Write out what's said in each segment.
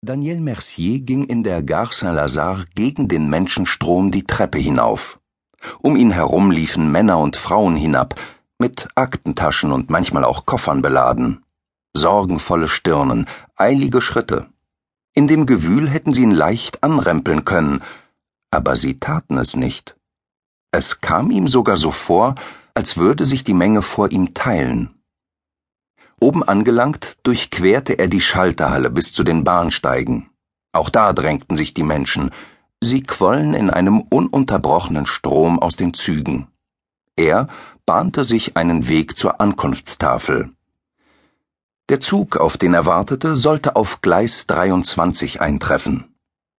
Daniel Mercier ging in der Gare Saint-Lazare gegen den Menschenstrom die Treppe hinauf. Um ihn herum liefen Männer und Frauen hinab, mit Aktentaschen und manchmal auch Koffern beladen. Sorgenvolle Stirnen, eilige Schritte. In dem Gewühl hätten sie ihn leicht anrempeln können, aber sie taten es nicht. Es kam ihm sogar so vor, als würde sich die Menge vor ihm teilen. Oben angelangt, durchquerte er die Schalterhalle bis zu den Bahnsteigen. Auch da drängten sich die Menschen. Sie quollen in einem ununterbrochenen Strom aus den Zügen. Er bahnte sich einen Weg zur Ankunftstafel. Der Zug, auf den er wartete, sollte auf Gleis 23 eintreffen.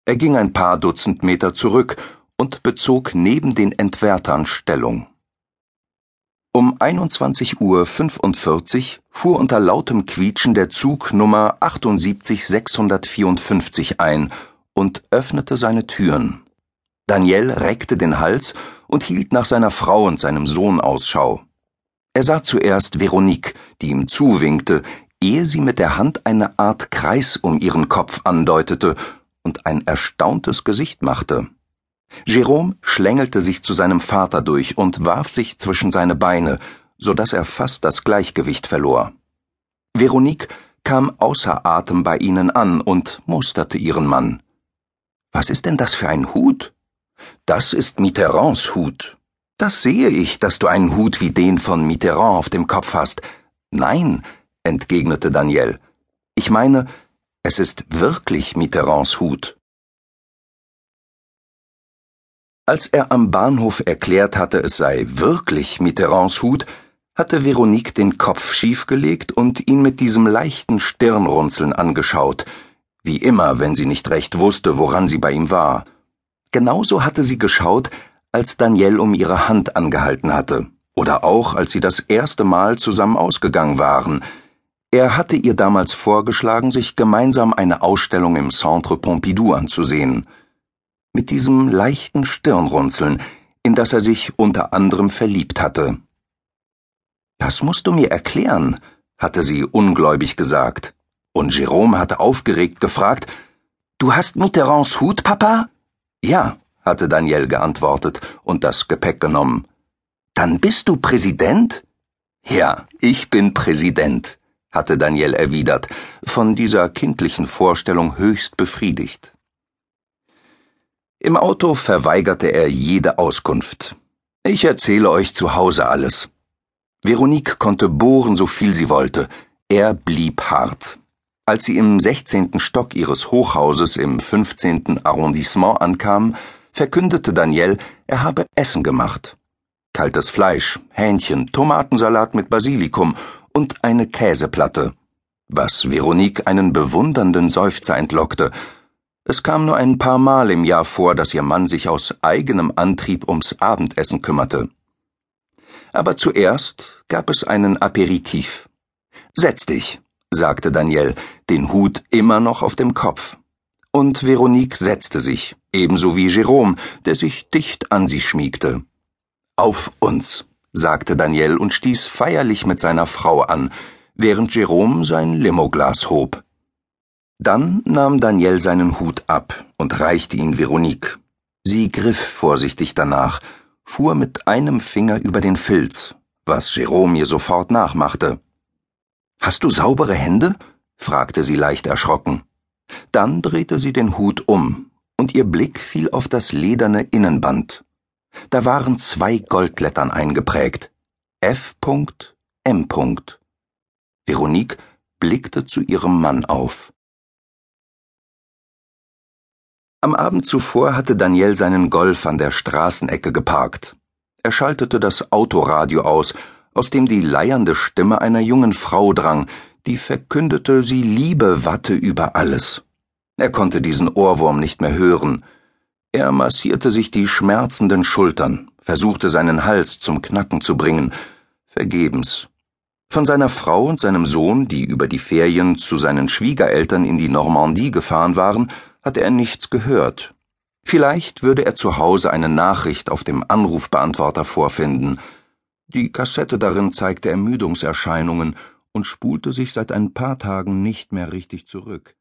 Er ging ein paar Dutzend Meter zurück und bezog neben den Entwärtern Stellung. Um 21.45 Uhr fuhr unter lautem Quietschen der Zug Nummer 78654 ein und öffnete seine Türen. Daniel reckte den Hals und hielt nach seiner Frau und seinem Sohn Ausschau. Er sah zuerst Veronique, die ihm zuwinkte, ehe sie mit der Hand eine Art Kreis um ihren Kopf andeutete und ein erstauntes Gesicht machte. Jerome schlängelte sich zu seinem Vater durch und warf sich zwischen seine Beine, so dass er fast das Gleichgewicht verlor. Veronique kam außer Atem bei ihnen an und musterte ihren Mann. Was ist denn das für ein Hut? Das ist Mitterrands Hut. Das sehe ich, dass du einen Hut wie den von Mitterrand auf dem Kopf hast. Nein, entgegnete Daniel. Ich meine, es ist wirklich Mitterrands Hut. Als er am Bahnhof erklärt hatte, es sei wirklich Mitterrands Hut, hatte Veronique den Kopf schiefgelegt und ihn mit diesem leichten Stirnrunzeln angeschaut, wie immer, wenn sie nicht recht wusste, woran sie bei ihm war. Genauso hatte sie geschaut, als Daniel um ihre Hand angehalten hatte, oder auch, als sie das erste Mal zusammen ausgegangen waren. Er hatte ihr damals vorgeschlagen, sich gemeinsam eine Ausstellung im Centre Pompidou anzusehen mit diesem leichten Stirnrunzeln, in das er sich unter anderem verliebt hatte. Das musst du mir erklären, hatte sie ungläubig gesagt, und Jerome hatte aufgeregt gefragt, Du hast Mitterrands Hut, Papa? Ja, hatte Daniel geantwortet und das Gepäck genommen. Dann bist du Präsident? Ja, ich bin Präsident, hatte Daniel erwidert, von dieser kindlichen Vorstellung höchst befriedigt. Im Auto verweigerte er jede Auskunft. Ich erzähle euch zu Hause alles. Veronique konnte bohren, so viel sie wollte. Er blieb hart. Als sie im 16. Stock ihres Hochhauses im 15. Arrondissement ankam, verkündete Daniel, er habe Essen gemacht. Kaltes Fleisch, Hähnchen, Tomatensalat mit Basilikum und eine Käseplatte, was Veronique einen bewundernden Seufzer entlockte, es kam nur ein paar Mal im Jahr vor, dass ihr Mann sich aus eigenem Antrieb ums Abendessen kümmerte. Aber zuerst gab es einen Aperitif. Setz dich, sagte Daniel, den Hut immer noch auf dem Kopf. Und Veronique setzte sich, ebenso wie Jerome, der sich dicht an sie schmiegte. Auf uns, sagte Daniel und stieß feierlich mit seiner Frau an, während Jerome sein Limoglas hob. Dann nahm Daniel seinen Hut ab und reichte ihn Veronique. Sie griff vorsichtig danach, fuhr mit einem Finger über den Filz, was Jerome ihr sofort nachmachte. Hast du saubere Hände? fragte sie leicht erschrocken. Dann drehte sie den Hut um, und ihr Blick fiel auf das lederne Innenband. Da waren zwei Goldlettern eingeprägt. F. M. Veronique blickte zu ihrem Mann auf. Am Abend zuvor hatte Daniel seinen Golf an der Straßenecke geparkt. Er schaltete das Autoradio aus, aus dem die leiernde Stimme einer jungen Frau drang, die verkündete, sie liebe Watte über alles. Er konnte diesen Ohrwurm nicht mehr hören. Er massierte sich die schmerzenden Schultern, versuchte seinen Hals zum Knacken zu bringen, vergebens. Von seiner Frau und seinem Sohn, die über die Ferien zu seinen Schwiegereltern in die Normandie gefahren waren, hatte er nichts gehört. Vielleicht würde er zu Hause eine Nachricht auf dem Anrufbeantworter vorfinden. Die Kassette darin zeigte Ermüdungserscheinungen und spulte sich seit ein paar Tagen nicht mehr richtig zurück.